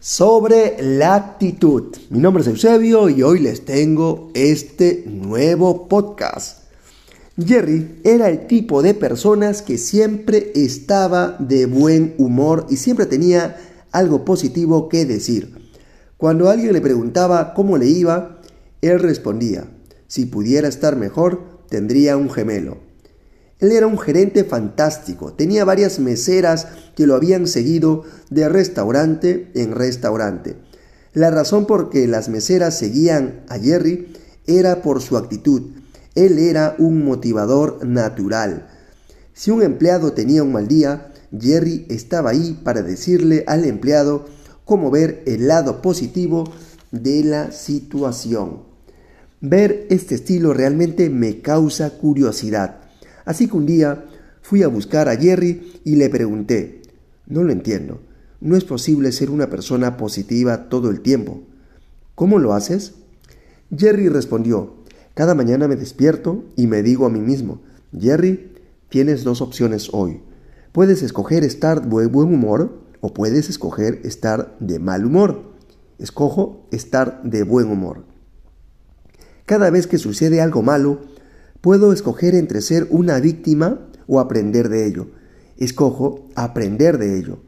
sobre la actitud. Mi nombre es Eusebio y hoy les tengo este nuevo podcast. Jerry era el tipo de personas que siempre estaba de buen humor y siempre tenía algo positivo que decir. Cuando alguien le preguntaba cómo le iba, él respondía, si pudiera estar mejor, tendría un gemelo. Él era un gerente fantástico, tenía varias meseras que lo habían seguido de restaurante en restaurante. La razón por que las meseras seguían a Jerry era por su actitud. Él era un motivador natural. Si un empleado tenía un mal día, Jerry estaba ahí para decirle al empleado cómo ver el lado positivo de la situación. Ver este estilo realmente me causa curiosidad. Así que un día fui a buscar a Jerry y le pregunté, no lo entiendo, no es posible ser una persona positiva todo el tiempo. ¿Cómo lo haces? Jerry respondió, cada mañana me despierto y me digo a mí mismo, Jerry, tienes dos opciones hoy. Puedes escoger estar de buen humor o puedes escoger estar de mal humor. Escojo estar de buen humor. Cada vez que sucede algo malo, Puedo escoger entre ser una víctima o aprender de ello. Escojo aprender de ello.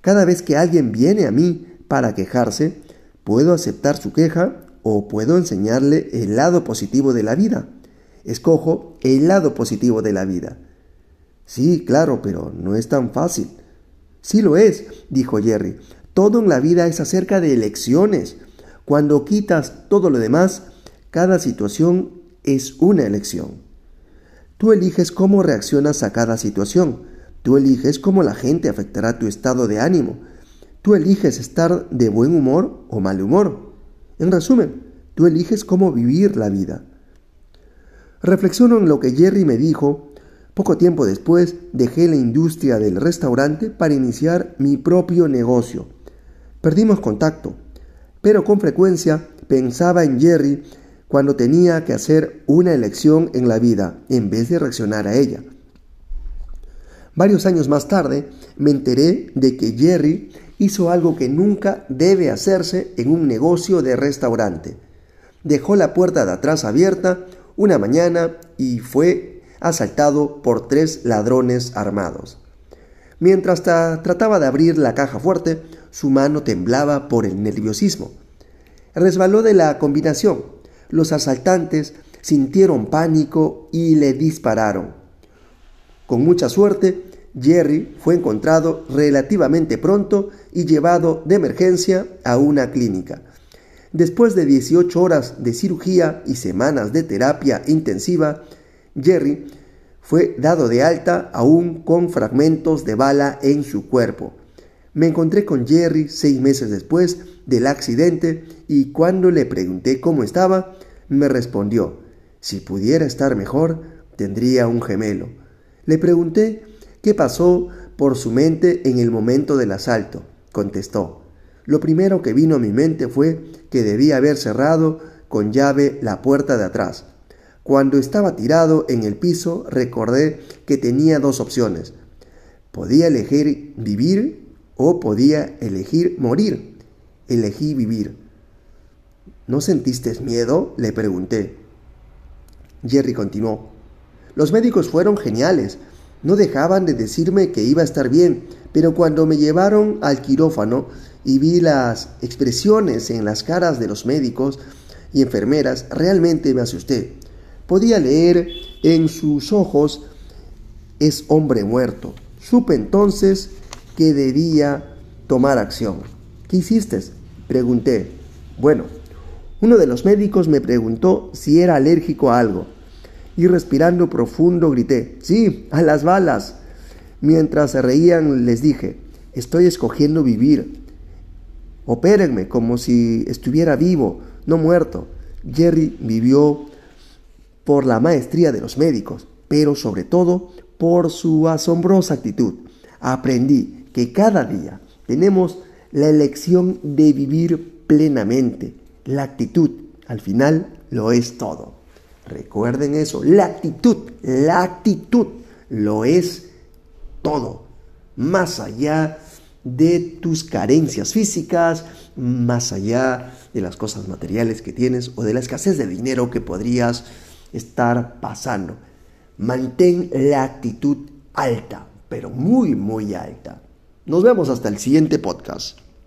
Cada vez que alguien viene a mí para quejarse, puedo aceptar su queja o puedo enseñarle el lado positivo de la vida. Escojo el lado positivo de la vida. Sí, claro, pero no es tan fácil. Sí lo es, dijo Jerry. Todo en la vida es acerca de elecciones. Cuando quitas todo lo demás, cada situación es una elección. Tú eliges cómo reaccionas a cada situación. Tú eliges cómo la gente afectará tu estado de ánimo. Tú eliges estar de buen humor o mal humor. En resumen, tú eliges cómo vivir la vida. Reflexiono en lo que Jerry me dijo. Poco tiempo después dejé la industria del restaurante para iniciar mi propio negocio. Perdimos contacto, pero con frecuencia pensaba en Jerry cuando tenía que hacer una elección en la vida en vez de reaccionar a ella. Varios años más tarde me enteré de que Jerry hizo algo que nunca debe hacerse en un negocio de restaurante. Dejó la puerta de atrás abierta una mañana y fue asaltado por tres ladrones armados. Mientras trataba de abrir la caja fuerte, su mano temblaba por el nerviosismo. Resbaló de la combinación los asaltantes sintieron pánico y le dispararon. Con mucha suerte, Jerry fue encontrado relativamente pronto y llevado de emergencia a una clínica. Después de 18 horas de cirugía y semanas de terapia intensiva, Jerry fue dado de alta aún con fragmentos de bala en su cuerpo. Me encontré con Jerry seis meses después del accidente y cuando le pregunté cómo estaba, me respondió, si pudiera estar mejor, tendría un gemelo. Le pregunté qué pasó por su mente en el momento del asalto. Contestó, lo primero que vino a mi mente fue que debía haber cerrado con llave la puerta de atrás. Cuando estaba tirado en el piso recordé que tenía dos opciones. Podía elegir vivir o podía elegir morir. Elegí vivir. ¿No sentiste miedo? le pregunté. Jerry continuó. Los médicos fueron geniales. No dejaban de decirme que iba a estar bien, pero cuando me llevaron al quirófano y vi las expresiones en las caras de los médicos y enfermeras, realmente me asusté. Podía leer en sus ojos, es hombre muerto. Supe entonces que debía tomar acción. ¿Qué hiciste? Pregunté. Bueno, uno de los médicos me preguntó si era alérgico a algo y respirando profundo grité, sí, a las balas. Mientras se reían les dije, estoy escogiendo vivir. Opérenme como si estuviera vivo, no muerto. Jerry vivió por la maestría de los médicos, pero sobre todo por su asombrosa actitud. Aprendí que cada día tenemos la elección de vivir plenamente la actitud, al final, lo es todo. Recuerden eso, la actitud, la actitud lo es todo. Más allá de tus carencias físicas, más allá de las cosas materiales que tienes o de la escasez de dinero que podrías estar pasando. Mantén la actitud alta, pero muy, muy alta. Nos vemos hasta el siguiente podcast.